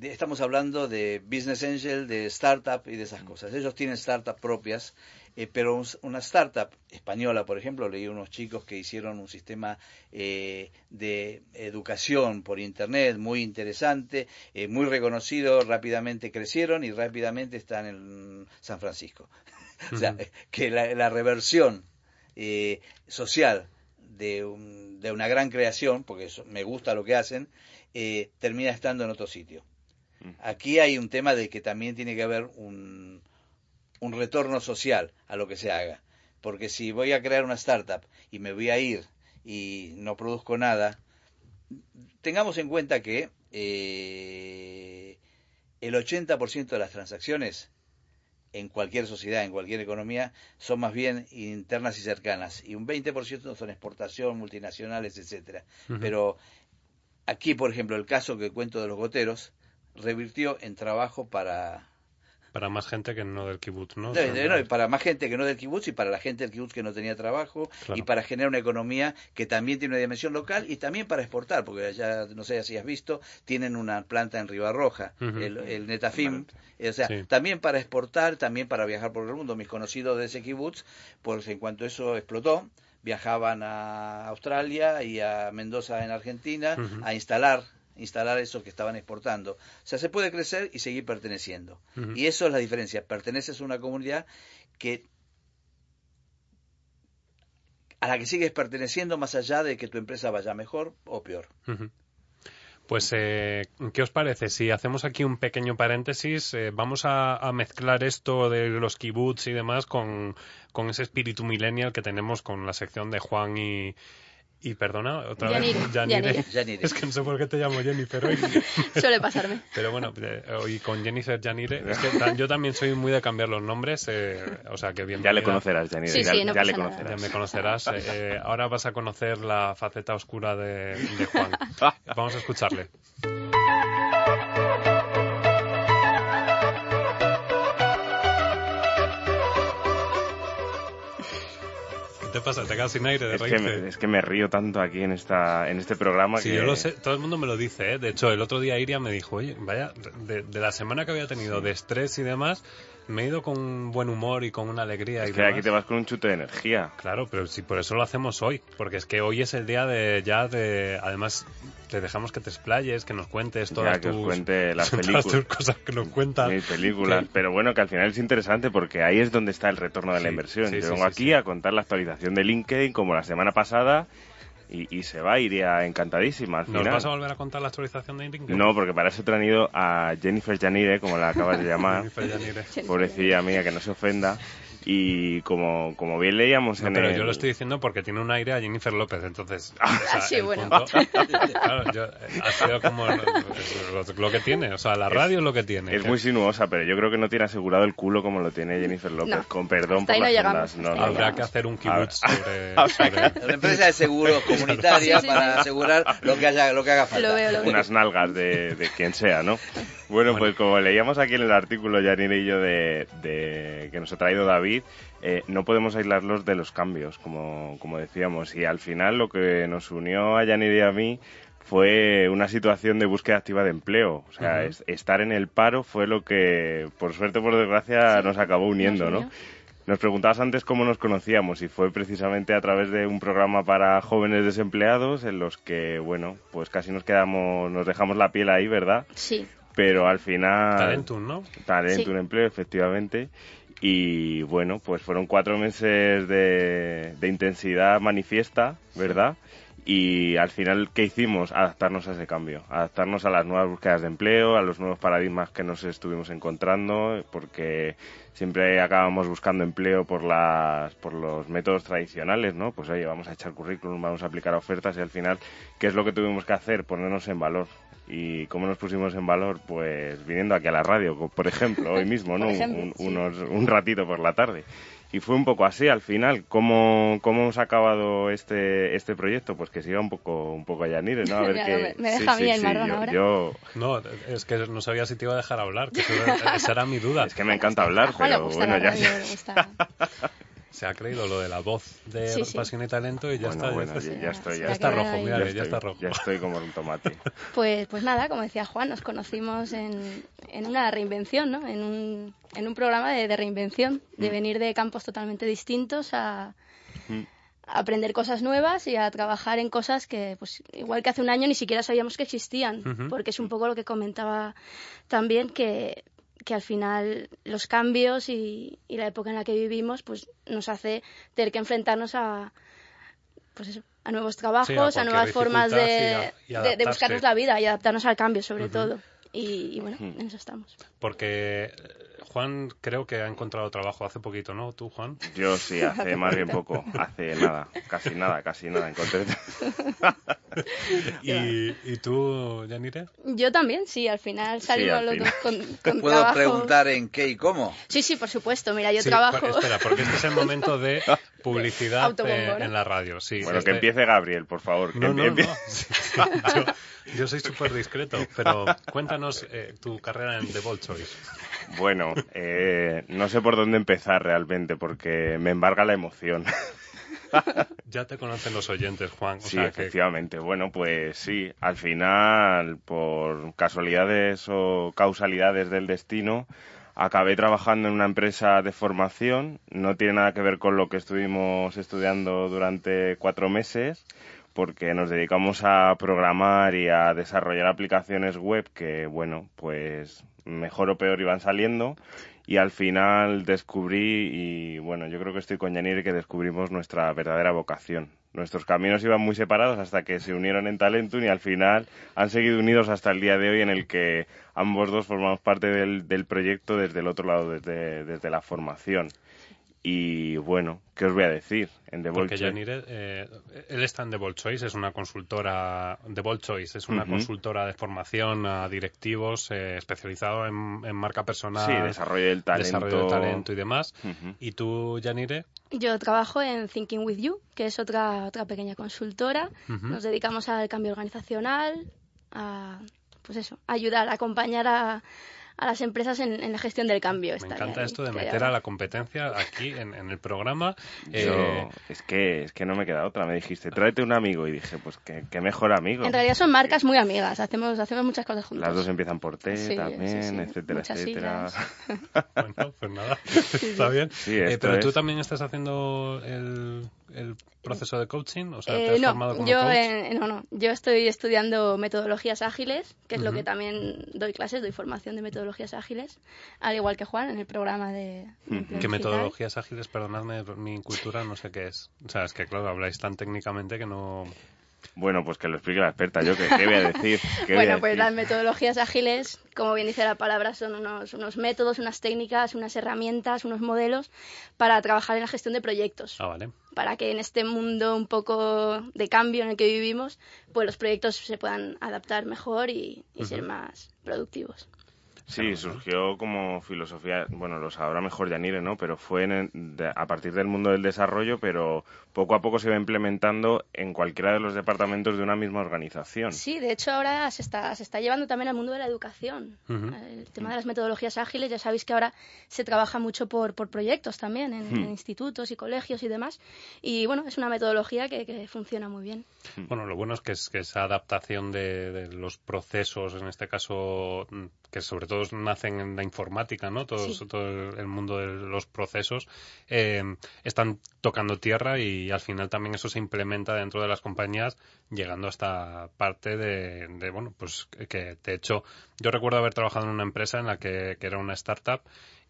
de- estamos hablando de business angel, de startup y de esas cosas. Ellos tienen startups propias, eh, pero un- una startup española, por ejemplo, leí unos chicos que hicieron un sistema eh, de educación por internet muy interesante, eh, muy reconocido, rápidamente crecieron y rápidamente están en San Francisco. <laughs> o sea, que la, la reversión eh, social de, un- de una gran creación, porque eso- me gusta lo que hacen, eh, termina estando en otro sitio. Aquí hay un tema de que también tiene que haber un, un retorno social a lo que se haga. Porque si voy a crear una startup y me voy a ir y no produzco nada, tengamos en cuenta que eh, el 80% de las transacciones en cualquier sociedad, en cualquier economía, son más bien internas y cercanas. Y un 20% son exportación, multinacionales, etcétera. Pero aquí, por ejemplo, el caso que cuento de los goteros, revirtió en trabajo para, Para más gente que no del kibutz, ¿no? y para más gente que no del kibutz y para la gente del kibutz que no tenía trabajo Claro. y para generar una economía que también tiene una dimensión local y también para exportar, porque ya no sé si has visto, tienen una planta en Ribarroja, Ujú. el, el Netafim, o sea, Sí. también para exportar, también para viajar por el mundo. Mis conocidos de ese kibutz, pues en cuanto eso explotó, viajaban a Australia y a Mendoza en Argentina a instalar instalar eso que estaban exportando. O sea, se puede crecer y seguir perteneciendo. Y eso es la diferencia. Perteneces a una comunidad que a la que sigues perteneciendo más allá de que tu empresa vaya mejor o peor. Pues, eh, ¿qué os parece? Si hacemos aquí un pequeño paréntesis, eh, vamos a, a mezclar esto de los kibbutz y demás con, con ese espíritu millennial que tenemos con la sección de Juan y, y perdona, otra vez. Yanire. Es que no sé por qué te llamo Jennifer hoy. <laughs> Suele pasarme. Pero bueno, eh, hoy con Jennifer Yanire, es que yo también soy muy de cambiar los nombres, eh, o sea que bien. Ya le conocerás, Janine. Sí, ya, sí, no ya le pasa nada. Ya conocerás. me conocerás. eh, eh, ahora vas a conocer la faceta oscura de, de Juan. <laughs> Vamos a escucharle. Pasa? ¿Te quedas sin aire de Es que, me, es que me río tanto aquí en esta en este programa Sí, que yo lo sé, todo el mundo me lo dice, ¿eh? De hecho, el otro día Iria me dijo, oye, vaya, de, de la semana que había tenido de estrés y demás, me he ido con buen humor y con una alegría es y que demás. aquí te vas con un chute de energía. Claro, pero si por eso lo hacemos hoy, porque es que hoy es el día de ya de, además te dejamos que te explayes, que nos cuentes todas Ya, que tus, cuente <laughs> las todas tus cosas que nos cuentas. Mis películas, Que- pero bueno, que al final es interesante porque ahí es donde está el retorno de la inversión. sí, Yo vengo sí, aquí a contar la actualización de LinkedIn como la semana pasada y, y se va, iría encantadísima al ¿Nos final. vas a volver a contar la actualización de LinkedIn? No, porque para eso he traído a Jennifer Janire, como la acabas de llamar. <laughs> Pobrecilla mía, que no se ofenda. Y como, como bien leíamos No, en pero el... yo lo estoy diciendo porque tiene un aire a Jennifer López, entonces... o sea, <laughs> sí, bueno. punto- claro, yo- ha sido como lo, lo- lo que tiene, o sea, la radio es lo que tiene. Es que muy sinuosa, pero yo creo que no tiene asegurado el culo como lo tiene Jennifer López. No. Con perdón Hasta por las llegamos, no. Habrá que hacer un kibutz sobre... <laughs> sobre- Una empresa de seguros comunitaria <laughs> Sí, sí, sí. para asegurar lo que haya lo que haga falta. Lo veo, lo veo. unas nalgas de, de quien sea, ¿no? Bueno, pues como leíamos aquí en el artículo, Janine y yo, de, de- que nos ha traído David, eh, no podemos aislarlos de los cambios, como, como decíamos. Y al final lo que nos unió a Janine y a mí fue una situación de búsqueda activa de empleo. O sea, es- estar en el paro fue lo que, por suerte o por desgracia, nos acabó uniendo, Nos ¿no? Nos preguntabas antes cómo nos conocíamos y fue precisamente a través de un programa para jóvenes desempleados en los que, bueno, pues casi nos quedamos, nos dejamos la piel ahí, ¿verdad? Sí. Pero al final... Talentum, ¿no? Talentum Sí. Empleo, efectivamente. Y bueno, pues fueron cuatro meses de, de intensidad manifiesta, ¿verdad? Y al final, ¿qué hicimos? Adaptarnos a ese cambio, adaptarnos a las nuevas búsquedas de empleo, a los nuevos paradigmas que nos estuvimos encontrando, porque siempre acabamos buscando empleo por las por los métodos tradicionales, ¿no? Pues oye, vamos a echar currículum, vamos a aplicar ofertas y al final, ¿qué es lo que tuvimos que hacer? Ponernos en valor. ¿Y cómo nos pusimos en valor? Pues viniendo aquí a la radio, por ejemplo, hoy mismo, ¿no? <laughs> Un- ejemplo, un, sí. unos, un ratito por la tarde. Y fue un poco así al final. ¿Cómo, cómo hemos acabado este, este proyecto? Pues que siga un poco, un poco a Yanire, ¿no? A ver <laughs> qué... me- deja a mí el marrón yo, ahora. yo- No, es que no sabía si te iba a dejar hablar, que eso era- esa era mi duda. Es que me encanta hablar, pero bueno, ya... Se ha creído lo de la voz de Sí, sí. Pasión y Talento y ya Bueno, está. bueno, ya ya, está. ya estoy, ya, Ya está rojo, mira, ya ya está rojo. Ya estoy como un tomate. <laughs> Pues, pues nada, como decía Juan, nos conocimos en, en una reinvención, ¿no? En un, en un programa de, de reinvención, de venir de campos totalmente distintos a, Mm. a aprender cosas nuevas y a trabajar en cosas que, pues, igual que hace un año ni siquiera sabíamos que existían, Ujú. porque es un poco lo que comentaba también que que al final los cambios y, y la época en la que vivimos pues nos hace tener que enfrentarnos a pues eso, a nuevos trabajos, a nuevas formas de, dificultad y a- y de- buscarnos la vida y adaptarnos al cambio sobre todo. Y, y bueno, en eso estamos. Porque Juan creo que ha encontrado trabajo hace poquito, ¿no? ¿Tú, Juan? Yo sí, hace más bien poco, hace nada, casi nada, casi nada. Encontré... <laughs> ¿Y, y tú, Yanire? Yo también, sí, al final salimos al los final. dos con, <laughs> con ¿Puedo trabajo. preguntar en qué y cómo? Sí, sí, por supuesto. Mira, yo Sí, trabajo. espera, porque este es el momento de <laughs> publicidad eh, en la radio. Sí, Bueno, este- que empiece Gabriel, por favor. No, no, empie- no. Sí, sí, yo, yo soy súper discreto, pero cuéntanos eh, tu carrera en The Bold Choice. Bueno, eh, no sé por dónde empezar realmente, porque me embarga la emoción. Ya te conocen los oyentes, Juan. O Sí, sea que efectivamente. Bueno, pues sí, al final, por casualidades o causalidades del destino, acabé trabajando en una empresa de formación. No tiene nada que ver con lo que estuvimos estudiando durante cuatro meses, porque nos dedicamos a programar y a desarrollar aplicaciones web que, bueno, pues mejor o peor iban saliendo. Y al final descubrí, y bueno, yo creo que estoy con Yanire, que descubrimos nuestra verdadera vocación. Nuestros caminos iban muy separados hasta que se unieron en Talentum y al final han seguido unidos hasta el día de hoy en el que ambos dos formamos parte del, del proyecto desde el otro lado, desde, desde la formación. Y bueno, ¿qué os voy a decir? En The Porque Yanire, eh, él está en The Bold Choice, es una consultora, The Bold Choice es una consultora de formación a directivos eh, especializado en, en marca personal, Sí, desarrollo del talento. desarrollo de talento y demás. Y tú, Yanire, Yo trabajo en Thinking With You, que es otra, otra pequeña consultora. Nos dedicamos al cambio organizacional, a pues eso, ayudar, acompañar a, a las empresas en, en la gestión del cambio. me encanta ahí, esto de meter a la competencia aquí en, en el programa. Yo, Eh, es que es que no me queda otra. Me dijiste, tráete un amigo. Y dije, pues qué, qué mejor amigo. En realidad son marcas muy amigas, hacemos, hacemos muchas cosas juntos. Las dos empiezan por T Sí, también, sí, sí. etcétera, Muchas etcétera. <laughs> Bueno, pues nada, está bien. Sí, Eh, pero tú es- también estás haciendo el, el proceso de coaching, o sea, te Eh, has no, formado como yo, coach. eh, no, no, yo estoy estudiando metodologías ágiles, que es lo que también doy clases, doy formación de metodologías ágiles, al igual que Juan en el programa de, ¿Qué metodologías ágiles? Perdonadme, mi cultura no sé qué es. O sea, es que claro, habláis tan técnicamente que no... Bueno, pues que lo explique la experta. Yo, ¿qué, qué voy a decir? ¿Qué voy a Bueno, pues decir? las metodologías ágiles, como bien dice la palabra, son unos, unos métodos, unas técnicas, unas herramientas, unos modelos para trabajar en la gestión de proyectos. Ah, vale. Para que en este mundo un poco de cambio en el que vivimos, pues los proyectos se puedan adaptar mejor y, y ser más productivos. Sí, surgió como filosofía, bueno, lo sabrá mejor Yanire, ¿no? Pero fue en el- de- a partir del mundo del desarrollo, pero poco a poco se va implementando en cualquiera de los departamentos de una misma organización. Sí, de hecho ahora se está, se está llevando también al mundo de la educación. Ujú. El tema de las metodologías ágiles, ya sabéis que ahora se trabaja mucho por, por proyectos también en, Hmm. en institutos y colegios y demás. Y bueno, es una metodología que, que funciona muy bien. Bueno, lo bueno es que, es que esa adaptación de, de los procesos, en este caso, que sobre todo nacen en la informática, ¿no? Todo, todo el mundo de los procesos, eh, están tocando tierra y al final también eso se implementa dentro de las compañías, llegando a esta parte de, de bueno, pues que de hecho yo recuerdo haber trabajado en una empresa en la que, que era una startup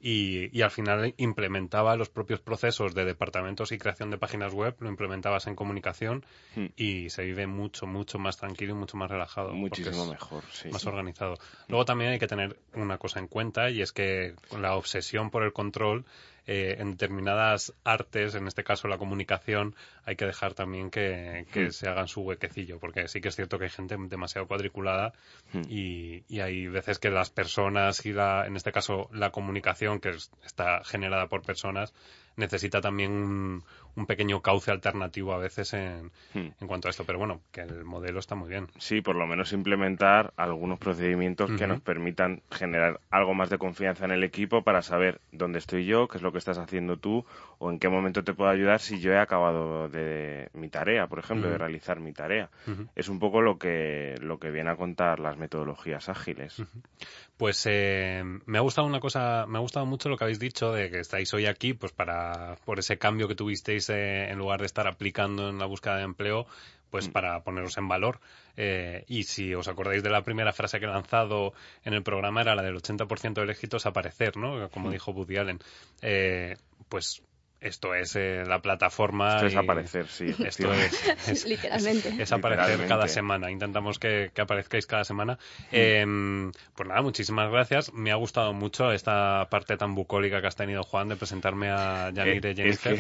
y, al final implementaba los propios procesos de departamentos y creación de páginas web, lo implementabas en comunicación hmm. y se vive mucho, mucho más tranquilo y mucho más relajado. Muchísimo mejor, sí. Más organizado. Luego también hay que tener una cosa en cuenta y es que la obsesión por el control eh, en determinadas artes, en este caso la comunicación, hay que dejar también que, hmm. se hagan su huequecillo, porque sí que es cierto que hay gente demasiado cuadriculada hmm. y, y, hay veces que las personas y la, en este caso la comunicación que está generada por personas necesita también un, un pequeño cauce alternativo a veces en, hmm. en, cuanto a esto. Pero bueno, que el modelo está muy bien. Sí, por lo menos implementar algunos procedimientos que nos permitan generar algo más de confianza en el equipo para saber dónde estoy yo, qué es lo que estás haciendo tú o en qué momento te puedo ayudar si yo he acabado de mi tarea, por ejemplo, de realizar mi tarea. Es un poco lo que, lo que viene a contar las metodologías ágiles. Pues eh, me ha gustado una cosa, me ha gustado mucho lo que habéis dicho de que estáis hoy aquí, pues para, por ese cambio que tuvisteis en lugar de estar aplicando en la búsqueda de empleo, pues mm. para poneros en valor. Eh, y si os acordáis de la primera frase que he lanzado en el programa, era la del 80% del éxito es aparecer, ¿no? Como mm. dijo Woody Allen. Eh, pues esto es eh, la plataforma. Esto es aparecer, sí. Esto es, <laughs> Literalmente. Es, aparecer cada semana. Intentamos que, aparezcáis cada semana. Em, pues nada, muchísimas gracias. Me ha gustado mucho esta parte tan bucólica que has tenido, Juan, de presentarme a Yanire eh, Jennifer.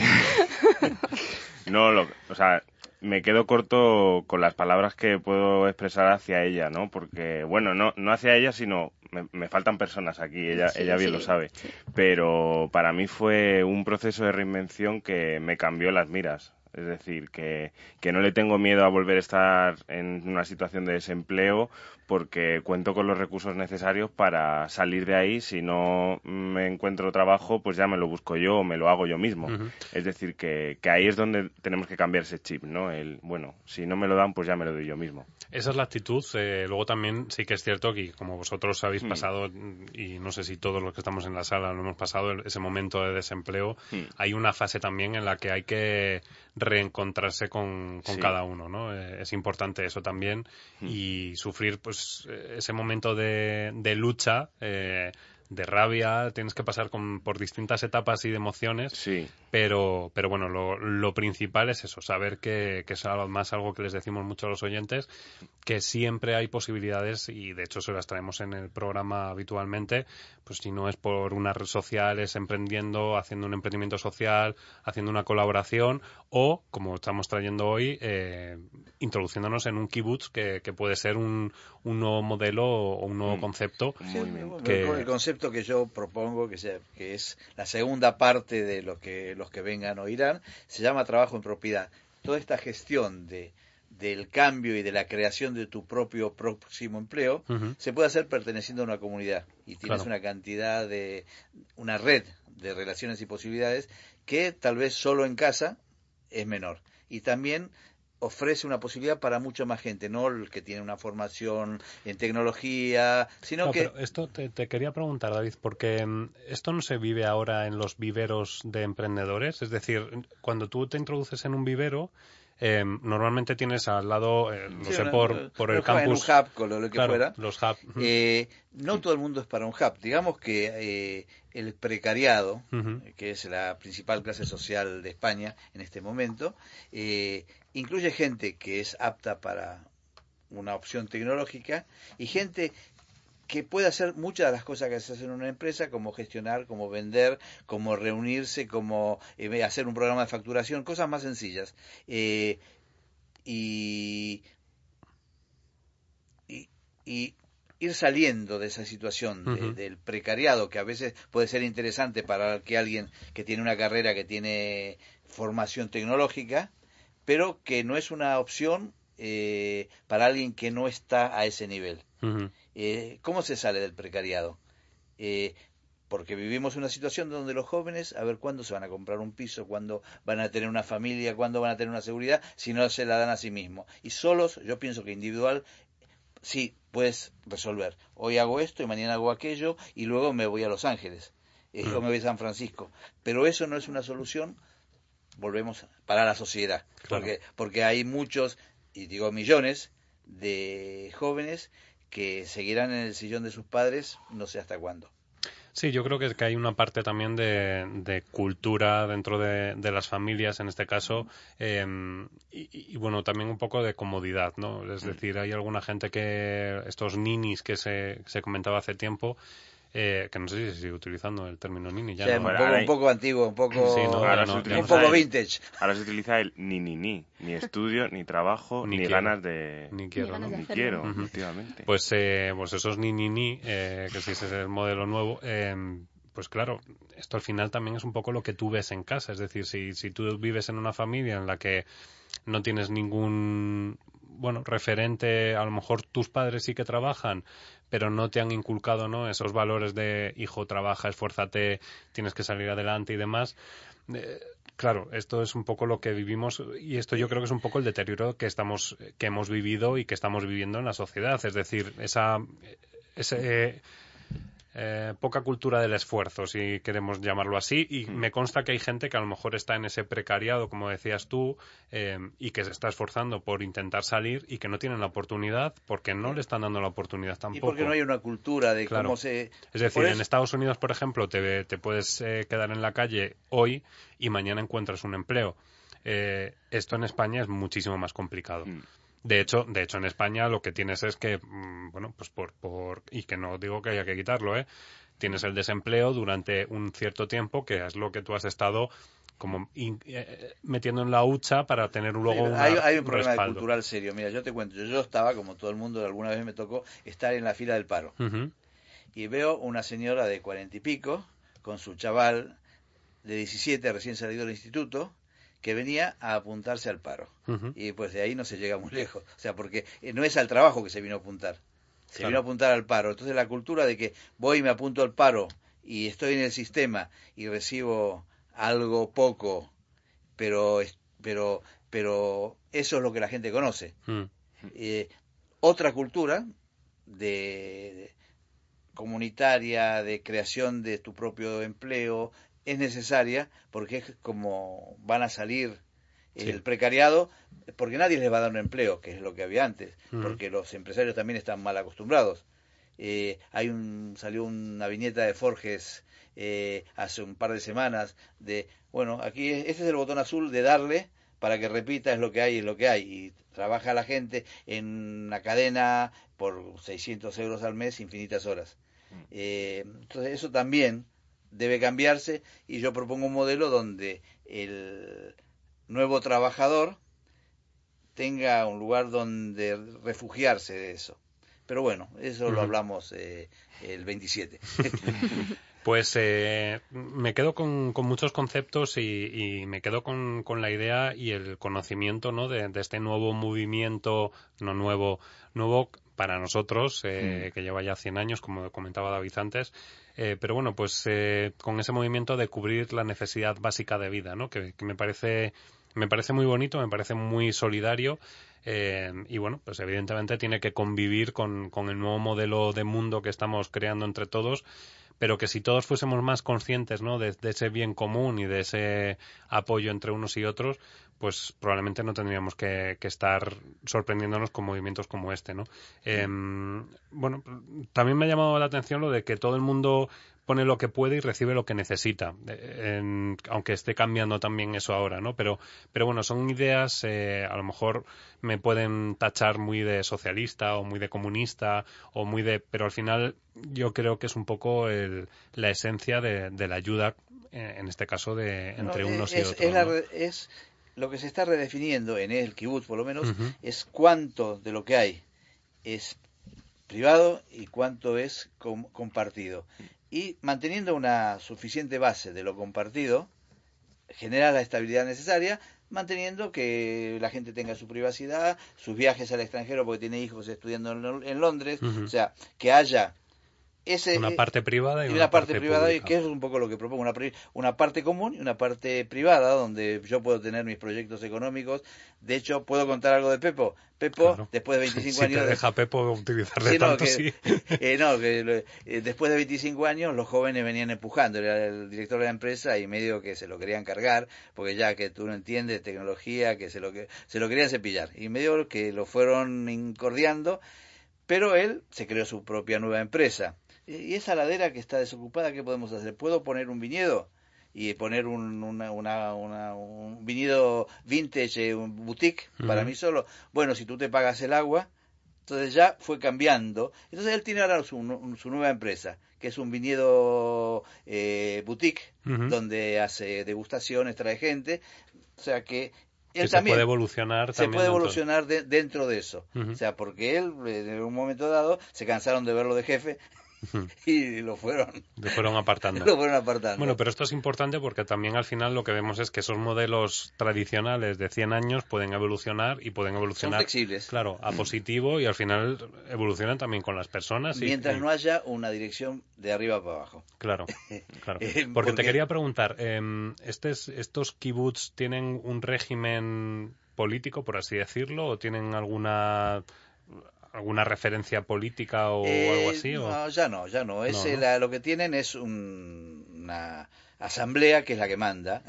<laughs> no, lo, o sea, me quedo corto con las palabras que puedo expresar hacia ella, ¿no? Porque, bueno, no, no hacia ella, sino me, faltan personas aquí, ella, ella bien lo sabe. Pero para mí fue un proceso de reinvención que me cambió las miras. Es decir, que, que no le tengo miedo a volver a estar en una situación de desempleo porque cuento con los recursos necesarios para salir de ahí. Si no me encuentro trabajo, pues ya me lo busco yo o me lo hago yo mismo. Es decir, que, que, ahí es donde tenemos que cambiar ese chip, ¿no? El, bueno, si no me lo dan, pues ya me lo doy yo mismo. Esa es la actitud. Eh, luego también sí que es cierto que, como vosotros habéis mm. pasado, y no sé si todos los que estamos en la sala lo hemos pasado, ese momento de desempleo, mm. hay una fase también en la que hay que reencontrarse con, con cada uno, ¿no? Eh, es importante eso también mm. y sufrir, pues, pues, eh, ese momento de, de lucha eh, de rabia, tienes que pasar por distintas etapas y de emociones. Sí. Pero, pero bueno, lo, principal es eso, saber que, que, es más algo que les decimos mucho a los oyentes, que siempre hay posibilidades, y de hecho se las traemos en el programa habitualmente, pues si no es por una red social, es emprendiendo, haciendo un emprendimiento social, haciendo una colaboración, o, como estamos trayendo hoy, eh, introduciéndonos en un kibutz que, que puede ser un, un, nuevo modelo o un nuevo mm. concepto. el concepto que yo propongo, que, sea, que es la segunda parte de lo que los que vengan oirán, se llama trabajo en propiedad. Toda esta gestión de, del cambio y de la creación de tu propio próximo empleo se puede hacer perteneciendo a una comunidad y tienes una cantidad de una red de relaciones y posibilidades que tal vez solo en casa es menor y también ofrece una posibilidad para mucha más gente, no el que tiene una formación en tecnología, sino que... esto te, quería preguntar, David, porque mm, esto no se vive ahora en los viveros de emprendedores, es decir, cuando tú te introduces en un vivero, em, normalmente tienes al lado, eh, no sé, por, por el campus. un hub, con lo, que fuera. Los hub. Eh, no todo el mundo es para un hub. Digamos que eh, el precariado, que es la principal clase social de España en este momento, incluye gente que es apta para una opción tecnológica y gente que puede hacer muchas de las cosas que se hacen en una empresa, como gestionar, como vender, como reunirse, como eh, hacer un programa de facturación, cosas más sencillas. Eh, y, y, ir saliendo de esa situación del precariado, que a veces puede ser interesante para que alguien que tiene una carrera, que tiene formación tecnológica, pero que no es una opción eh, para alguien que no está a ese nivel. Eh, ¿Cómo se sale del precariado? Eh, porque vivimos una situación donde los jóvenes, a ver cuándo se van a comprar un piso, cuándo van a tener una familia, cuándo van a tener una seguridad, si no se la dan a sí mismos. Y solos, yo pienso que individual, sí, puedes resolver. Hoy hago esto y mañana hago aquello y luego me voy a Los Ángeles o me voy a San Francisco. Pero eso no es una solución, volvemos, para la sociedad. Porque, porque hay muchos, y digo millones, de jóvenes que seguirán en el sillón de sus padres no sé hasta cuándo. Sí, yo creo que, que hay una parte también de, cultura dentro de, las familias, en este caso, em, y, bueno, también un poco de comodidad, ¿no? Es mm. decir, hay alguna gente que, estos ninis que se, se comentaba hace tiempo, eh, que no sé si se sigue utilizando el término nini ya. un, poco, antiguo, un poco, un poco vintage. Ahora se utiliza el ni ni ni, ni estudio, ni trabajo, ni, ganas de... Ni quiero, ni, quiero, efectivamente. Pues, eh, pues esos ni ni ni, eh, que si ese es el modelo nuevo, em, pues claro, esto al final también es un poco lo que tú ves en casa. Es decir, si, si tú vives en una familia en la que no tienes ningún bueno, referente, a lo mejor tus padres sí que trabajan, pero no te han inculcado ¿no? esos valores de hijo, trabaja, esfuérzate, tienes que salir adelante y demás. Eh, claro, esto es un poco lo que vivimos y esto yo creo que es un poco el deterioro que estamos que hemos vivido y que estamos viviendo en la sociedad, es decir, esa ese eh, poca cultura del esfuerzo, si queremos llamarlo así, y hmm. me consta que hay gente que a lo mejor está en ese precariado, como decías tú, eh, y que se está esforzando por intentar salir y que no tienen la oportunidad porque no le están dando la oportunidad tampoco. Y porque no hay una cultura de cómo se... Es decir, en Estados Unidos, por ejemplo, te, te puedes eh, quedar en la calle hoy y mañana encuentras un empleo. esto en España es muchísimo más complicado. Hmm. De hecho, de hecho en España lo que tienes es que, mm, bueno, pues por, por, y que no digo que haya que quitarlo, ¿eh? Tienes el desempleo durante un cierto tiempo, que es lo que tú has estado como eh, metiendo en la hucha para tener luego una, hay, hay, un problema cultural serio. Mira, yo te cuento, yo, estaba, como todo el mundo, alguna vez me tocó estar en la fila del paro. Y veo una señora de cuarenta y pico, con su chaval de 17 recién salido del instituto, que venía a apuntarse al paro. Y pues de ahí no se llega muy lejos. O sea, porque eh, no es al trabajo que se vino a apuntar. Se vino a apuntar al paro. Entonces la cultura de que voy y me apunto al paro y estoy en el sistema y recibo algo poco, pero, pero, pero eso es lo que la gente conoce. Mm. Eh, otra cultura de, comunitaria, de creación de tu propio empleo, es necesaria porque es como van a salir el precariado, porque nadie les va a dar un empleo, que es lo que había antes, porque los empresarios también están mal acostumbrados. Eh, hay un salió una viñeta de Forges eh, hace un par de semanas de bueno aquí este es el botón azul de darle para que repita es lo que hay es lo que hay y trabaja la gente en una cadena por 600 euros al mes infinitas horas mm. eh, entonces eso también debe cambiarse y yo propongo un modelo donde el nuevo trabajador tenga un lugar donde refugiarse de eso. Pero bueno, eso lo hablamos eh, el 27. <laughs> Pues eh, me quedo con, muchos conceptos y, me quedo con, la idea y el conocimiento ¿no? de, este nuevo movimiento, no nuevo, nuevo para nosotros, eh, que lleva ya 100 años, como comentaba David antes, eh, pero bueno, pues eh, con ese movimiento de cubrir la necesidad básica de vida, ¿no? Que, me parece me parece muy bonito, me parece muy solidario eh, y bueno, pues evidentemente tiene que convivir con, con el nuevo modelo de mundo que estamos creando entre todos pero que si todos fuésemos más conscientes ¿no? de, ese bien común y de ese apoyo entre unos y otros, pues probablemente no tendríamos que, estar sorprendiéndonos con movimientos como este, ¿no? Em, bueno, también me ha llamado la atención lo de que todo el mundo pone lo que puede y recibe lo que necesita, eh, aunque esté cambiando también eso ahora, ¿no? Pero, pero bueno, son ideas, eh, a lo mejor me pueden tachar muy de socialista o muy de comunista o muy de, pero al final yo creo que es un poco la esencia de, la ayuda, eh, en este caso, de entre unos y otros. Es, lo que se está redefiniendo en el kibutz, por lo menos, es cuánto de lo que hay es privado y cuánto es compartido. Y manteniendo una suficiente base de lo compartido, genera la estabilidad necesaria, manteniendo que la gente tenga su privacidad, sus viajes al extranjero porque tiene hijos estudiando en, Londres, o sea, que haya ese, una parte privada y, una, parte, privada, y pública. que es un poco lo que propongo, una, una parte común y una parte privada, donde yo puedo tener mis proyectos económicos. De hecho, puedo contar algo de Pepo. Pepo, Claro. después de 25 <laughs> si años... te de- deja Pepo utilizarle Sí, no, tanto, que- sí. <laughs> eh, no, que eh, después de 25 años los jóvenes venían empujando, era el director de la empresa y medio que se lo querían cargar, porque ya que tú no entiendes tecnología, que se lo, que, se lo querían cepillar. Y medio que lo fueron incordiando, pero él se creó su propia nueva empresa. Y esa ladera que está desocupada, ¿qué podemos hacer? ¿Puedo poner un viñedo? y poner un, una, una, una- un viñedo vintage, eh, un boutique para mí solo. Bueno, si tú te pagas el agua, entonces ya fue cambiando. Entonces él tiene ahora su, su nueva empresa, que es un viñedo eh, boutique, donde hace degustaciones, trae gente. O sea que él que se también puede evolucionar se también puede dentro- evolucionar de- dentro de eso. O sea, porque él eh, en un momento dado se cansaron de verlo de jefe. <laughs> y lo fueron, Le fueron apartando. <laughs> lo fueron apartando. Bueno, pero esto es importante porque también al final lo que vemos es que esos modelos tradicionales de 100 años pueden evolucionar y pueden Son evolucionar, flexibles. claro, a positivo y al final evolucionan también con las personas. y- Mientras y- no haya una dirección de arriba para abajo. <laughs> Claro, claro. Eh, Porque te porque- quería preguntar, em, ¿estes- ¿estos kibbutz tienen un régimen político, por así decirlo, o tienen alguna alguna referencia política o Eh, algo así? o- No, ya no, ya no. Es, No, eh, ¿no? la- lo que tienen es un- una asamblea que es la que manda.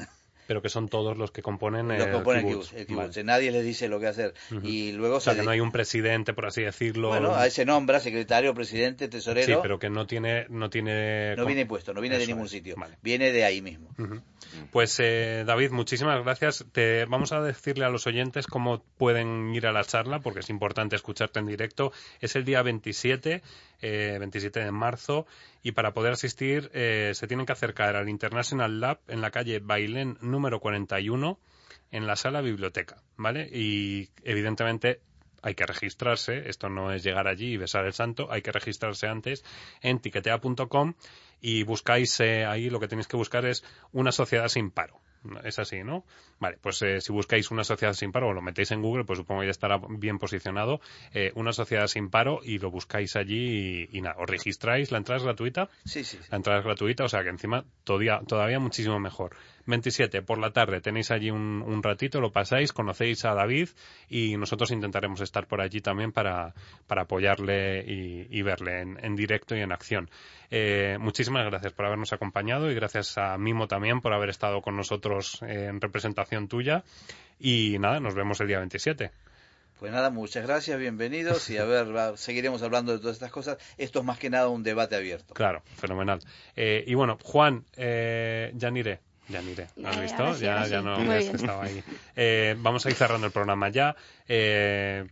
Pero que son todos los que componen Los el componen el el. Vale. Nadie les dice lo que hacer. Y luego O sea, se que no de- hay un presidente, por así decirlo. Bueno, ahí se nombra secretario, presidente, tesorero. Sí, pero que no tiene... No, tiene No viene impuesto, no viene de Eso ningún es, sitio. vale. Viene de ahí mismo. Pues eh, David, muchísimas gracias. Te vamos a decirle a los oyentes cómo pueden ir a la charla, porque es importante escucharte en directo. Es el día 27, eh, 27 de marzo, y para poder asistir eh, se tienen que acercar al International Lab en la calle Bailén número 41 en la sala biblioteca, ¿vale? Y evidentemente hay que registrarse, esto no es llegar allí y besar el santo, hay que registrarse antes en tiquetea.com y buscáis eh, ahí lo que tenéis que buscar es una sociedad sin paro. Es así, ¿no? Vale, pues eh, si buscáis una sociedad sin paro o lo metéis en Google, pues supongo que ya estará bien posicionado. eh, una sociedad sin paro y lo buscáis allí y, y nada, os registráis, la entrada es gratuita. Sí, sí. sí. La entrada es gratuita, o sea que encima todavía, todavía muchísimo mejor. 27, por la tarde tenéis allí un, un ratito, lo pasáis, conocéis a David y nosotros intentaremos estar por allí también para, para apoyarle y, y verle en, en directo y en acción. Eh, muchísimas gracias por habernos acompañado y gracias a Mimo también por haber estado con nosotros en representación tuya. Y nada, nos vemos el día 27. Pues nada, muchas gracias, bienvenidos y a ver, seguiremos hablando de todas estas cosas. Esto es más que nada un debate abierto. Claro, fenomenal. Eh, y bueno, Juan, eh, ya iré. Ya iré. ¿Lo has Eh, visto? sí, ya, ya no Muy ya bien. estaba ahí. <laughs> Eh, vamos a ir cerrando el programa ya. Eh,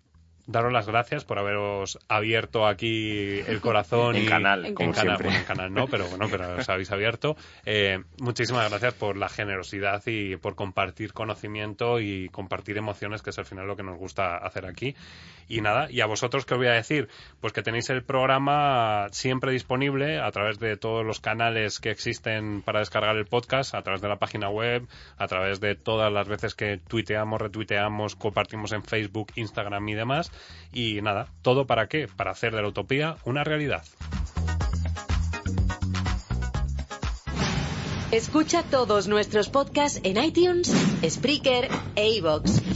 daros las gracias por haberos abierto aquí el corazón <laughs> En y canal, en como canal, siempre. bueno, en canal no, pero bueno, pero os habéis abierto. Eh, muchísimas gracias por la generosidad y por compartir conocimiento y compartir emociones, que es al final lo que nos gusta hacer aquí. Y nada, y a vosotros, ¿qué os voy a decir? Pues que tenéis el programa siempre disponible a través de todos los canales que existen para descargar el podcast, a través de la página web, a través de todas las veces que tuiteamos, retuiteamos, compartimos en Facebook, Instagram y demás. Y nada, ¿todo para qué? Para hacer de la utopía una realidad. Escucha todos nuestros podcasts en iTunes, Spreaker e iVoox.